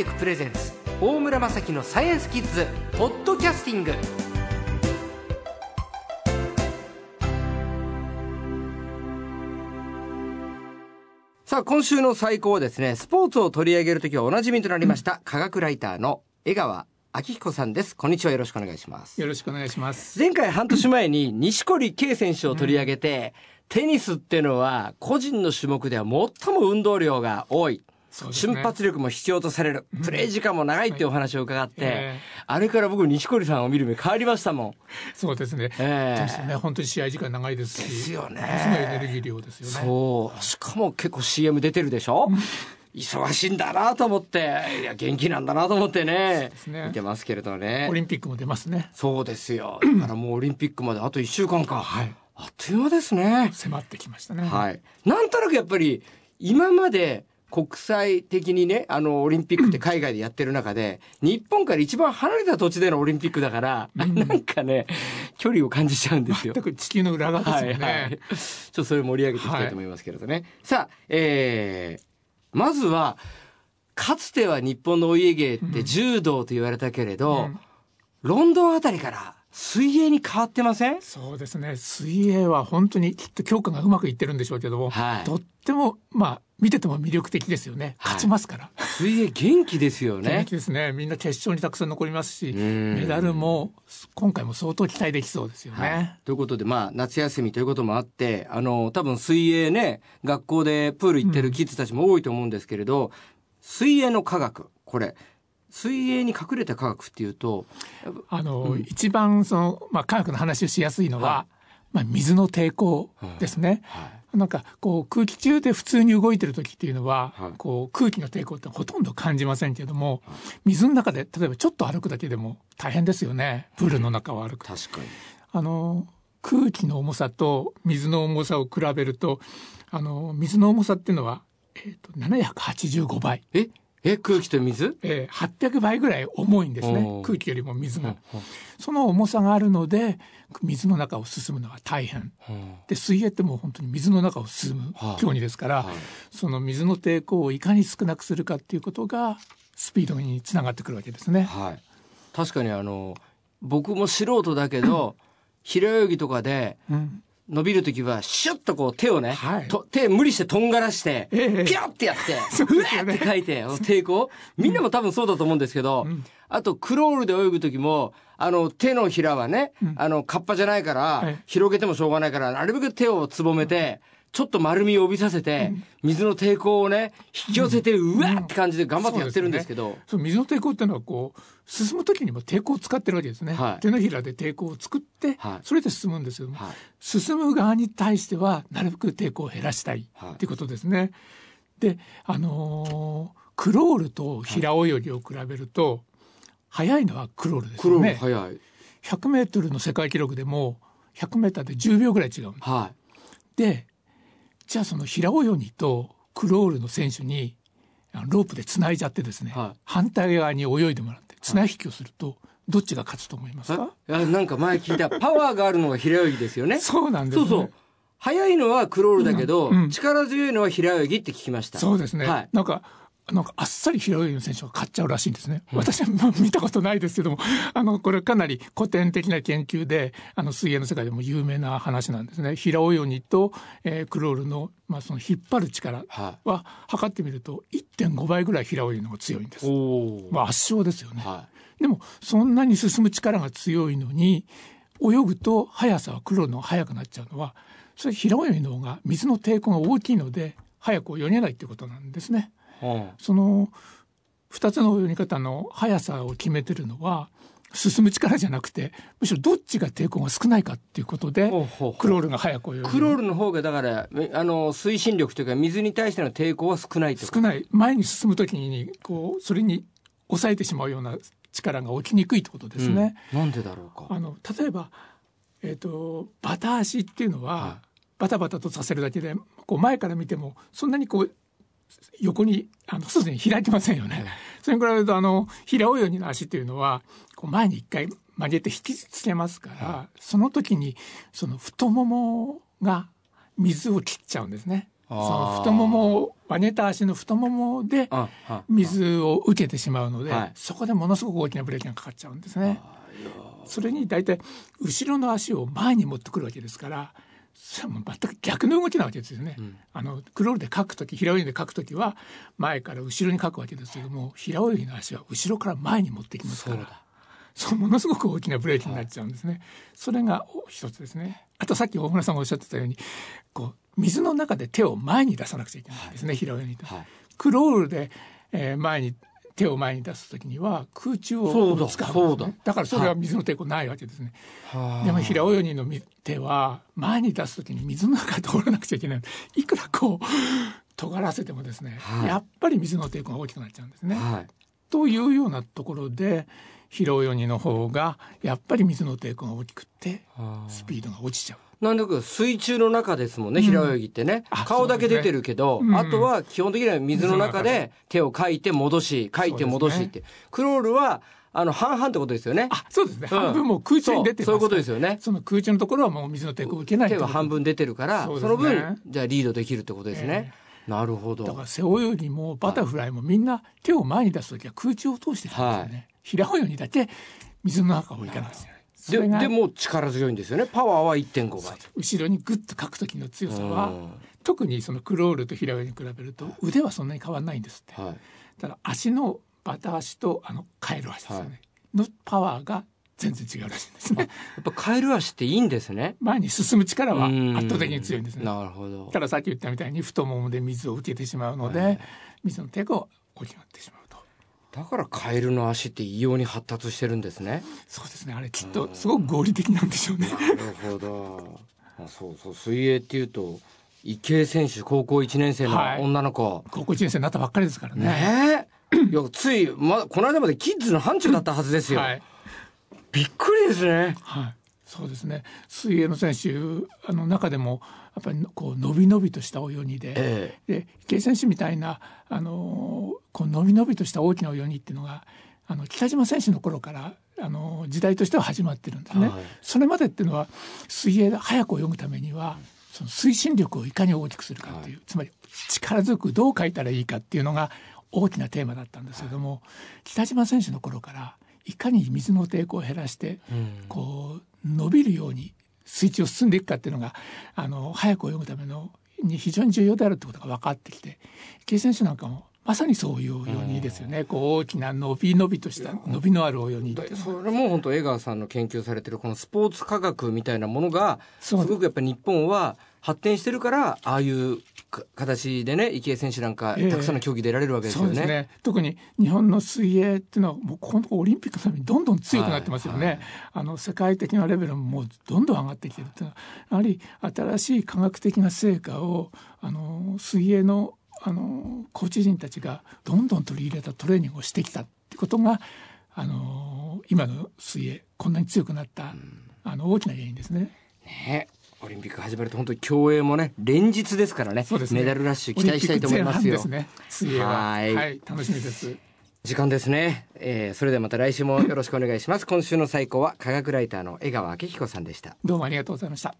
テクプレゼンツ大村雅樹のサイエンスキッズポッドキャスティングさあ今週の最高はですねスポーツを取り上げるときはおなじみとなりました、科学ライターの江川明彦さんです。こんにちは。よろしくお願いします。よろしくお願いします。前回半年前に錦織圭選手を取り上げて、うん、テニスっていうのは個人の種目では最も運動量が多い。ね、瞬発力も必要とされる、プレー時間も長いっていうお話を伺って、はいえ。ー、あれから僕錦織さんを見る目変わりましたもん。そうですね,、えー、ね。本当に試合時間長いですし。ですよね。すごいエネルギー量ですよね。そう。しかも結構 CM 出てるでしょ？忙しいんだなと思って。いや元気なんだなと思ってね。ね。見てますけれどね。オリンピックも出ますね。そうですよ。だからもうオリンピックまであと1週間か、はい、あっという間ですね。迫ってきましたね。はい。なんとなくやっぱり今まで国際的にね、あの、オリンピックって海外でやってる中で、日本から一番離れた土地でのオリンピックだから、うん、なんかね、距離を感じちゃうんですよ。全く地球の裏側ですよね。はいはい、ちょっとそれ盛り上げていきたいと思いますけれどね。はい、さあ、えー、まずは、かつては日本のお家芸って柔道と言われたけれど、うん、ロンドンあたりから水泳に変わってません？そうですね。水泳は本当にきっと強化がうまくいってるんでしょうけども、はい、とってもまあ見てても魅力的ですよね。勝ちますから、はい、水泳元気ですよね。元気ですね。みんな決勝にたくさん残りますしメダルも今回も相当期待できそうですよね、はい、ということでまあ夏休みということもあってあの多分水泳ね学校でプール行ってるキッズたちも多いと思うんですけれど、うん、水泳の科学これ水泳に隠れた科学っていうとあの、うん、一番その、まあ、科学の話をしやすいのは、はい、まあ、水の抵抗ですね。はい。はいなんかこう空気中で普通に動いてる時っていうのは、こう空気の抵抗ってほとんど感じませんけども、水の中で例えばちょっと歩くだけでも大変ですよね。プールの中を歩く確かに。あの空気の重さと水の重さを比べるとあの水の重さっていうのは、えーと、と785倍。え？え空気と水？えー、800倍ぐらい重いんですね。空気よりも水が、その重さがあるので水の中を進むのは大変、で水泳ってもう本当に水の中を進む競技ですから、その水の抵抗をいかに少なくするかっていうことがスピードにつながってくるわけですね。はい、確かにあの僕も素人だけど 平泳ぎとかで、うん伸びるときは、シュッとこう手をね、はい、と手無理してとんがらして、ピュッてやって、うわーって書いて、抵抗。みんなも多分そうだと思うんですけど、うん、あとクロールで泳ぐときも、あの手のひらはね、うん、あの、カッパじゃないから、広げてもしょうがないから、なるべく手をつぼめて、ちょっと丸みを帯びさせて、水の抵抗をね、引き寄せて、うわって感じで頑張ってやってるんですけど。そう、ね、水の抵抗っていうのは、こう、進む時にも抵抗を使ってるわけですね。はい、手のひらで抵抗を作っそれで進むんですけども、はい、進む側に対しては、なるべく抵抗を減らしたいっていうことですね。で、あのー、クロールと平泳ぎを比べると、速いのはクロールですよね。クロール速い。100メートルの世界記録でも、100メーターで10秒ぐらい違うんです。はい、で、じゃあその平泳ぎとクロールの選手にロープでつないじゃってですね、はい、反対側に泳いでもらって綱引きをすると、どっちが勝つと思いますか？いやなんか前聞いた。パワーがあるのが平泳ぎですよね。そうなんです、ね、そうそう。速いのはクロールだけど、うんうん、力強いのは平泳ぎって聞きました。そうですね、はい、なんかなんかあっさり平泳ぎの選手が勝っちゃうらしいんですね。私は見たことないですけども、あの、これかなり古典的な研究で、あの、水泳の世界でも有名な話なんですね。平泳ぎと、えー、クロールの、まあ、その引っ張る力は、測ってみると、1.5倍ぐらい平泳ぎの方が強いんです。まあ、圧勝ですよね。はい、でも、そんなに進む力が強いのに、泳ぐと速さはクロールの速くなっちゃうのは、それ平泳ぎの方が水の抵抗が大きいので、速く泳げないってことなんですね。その2つの泳ぎ方の速さを決めてるのは進む力じゃなくてむしろどっちが抵抗が少ないかっていうことでクロールが速く泳ぐ。クロールの方がだからあの推進力というか水に対しての抵抗は少ない少ない。前に進む時にこうそれに抑えてしまうような力が起きにくいってことですね。うん、なんでだろうかあの例えば、えーと、バタ足っていうのは、はい、バタバタとさせるだけでこう前から見てもそんなにこう横にあのすでに開いてませんよね。それに比べるとあの平泳ぎの足というのはこう前に一回曲げて引きつけますから、その時にその太ももが水を切っちゃうんですね。その太ももを上げた足の太ももで水を受けてしまうので、そこでものすごく大きなブレーキがかかっちゃうんですね。それに大体後ろの足を前に持ってくるわけですからそれも全く逆の動きなわけですよね。うん、あのクロールで書く時平泳ぎで書く時は前から後ろに書くわけですけども平泳ぎの足は後ろから前に持ってきますから。そうものすごく大きなブレーキになっちゃうんですね。はい、それが一つですね。あとさっき大村さんがおっしゃってたように、こう水の中で手を前に出さなくちゃいけないんですね。はい、平泳ぎで、はい、クロールで、えー、前に手を前に出す時には空中を使うんです、ね、だからそれは水の抵抗ないわけですね。でも平泳ぎの手は前に出す時に水の中通らなくちゃいけない。いくらこう尖らせてもですね、はい、やっぱり水の抵抗が大きくなっちゃうんですね。はい、というようなところで平泳ぎの方がやっぱり水の抵抗が大きくてスピードが落ちちゃう。なんだか水中の中ですもんね、平泳ぎってね。うん、顔だけ出てるけど、ねうん、あとは基本的には水の中で手をかいて戻し、かいて戻しって。ね、クロールは、あの、半々ってことですよね。あ、そうですね。うん、半分も空中に出てそういうことですよね。その空中のところはもう水の抵抗を受けない手は半分出てるから、そ,、の分、じゃあリードできるってことですね。えー、なるほど。だから背泳ぎもバタフライもみんな手を前に出すときは空中を通してるんですよね。はい、平泳ぎだけ水の中を行かないですよね。ででも力強いんですよね。パワーは1.5倍。後ろにグッと書く時の強さは特にそのクロールと平泳ぎに比べると腕はそんなに変わらないんですって、はい、ただ足のバタ足とあのカエル足ですよね、はい、のパワーが全然違うらしいんですね。やっぱカエル足っていいんですね。前に進む力は圧倒的に強いんですね。なるほど。たださっき言ったみたいに太ももで水を受けてしまうので、はい、水の抵抗大きくなってしまう。だからカエルの足って異様に発達してるんですね。そうですね。あれきっとすごく合理的なんでしょうね。なるほど。あそうそう水泳っていうと池江選手高校1年生の女の子、はい、高校1年生になったばっかりですからね。ねいやついまこの間までキッズの範疇だったはずですよ。はい、びっくりですね。はい。そうですね。水泳の選手あの中でもやっぱりこう伸び伸びとした泳ぎで、ええ、で池江選手みたいなあのこう伸び伸びとした大きな泳ぎっていうのがあの北島選手の頃からあの時代としては始まってるんですね。はい、それまでっていうのは水泳で早く泳ぐためにはその推進力をいかに大きくするかっていう、はい、つまり力強くどう書いたらいいかっていうのが大きなテーマだったんですけども、はい、北島選手の頃からいかに水の抵抗を減らして、うん、こう伸びるように水中を進んでいくかっていうのがあの早く泳ぐためのに非常に重要であるってことが分かってきて池江選手なんかもまさにそういう泳ぎですよね、こう大きな伸び伸びとした伸びのある泳ぎそれも本当江川さんの研究されてるこのスポーツ科学みたいなものがすごくやっぱり日本は発展してるからああいう形でね池江選手なんか、たくさんの競技出られるわけですよね。ね、特に日本の水泳っていうのはもうこのオリンピックのためにどんどん強くなってますよね、はい。はい、あの世界的なレベルももうどんどん上がってきてるっていうのはやはり新しい科学的な成果をあの水泳のあのコーチ陣たちがどんどん取り入れたトレーニングをしてきたってことがあの今の水泳こんなに強くなった、あの大きな原因ですね。ねオリンピック始まると本当に競泳もね連日ですからね、ね、メダルラッシュ期待したいと思いますよ。すね、ははい。楽しみです。時間ですね、えー、それではまた来週もよろしくお願いします。今週の最高は科学ライターの江川明彦さんでした。どうもありがとうございました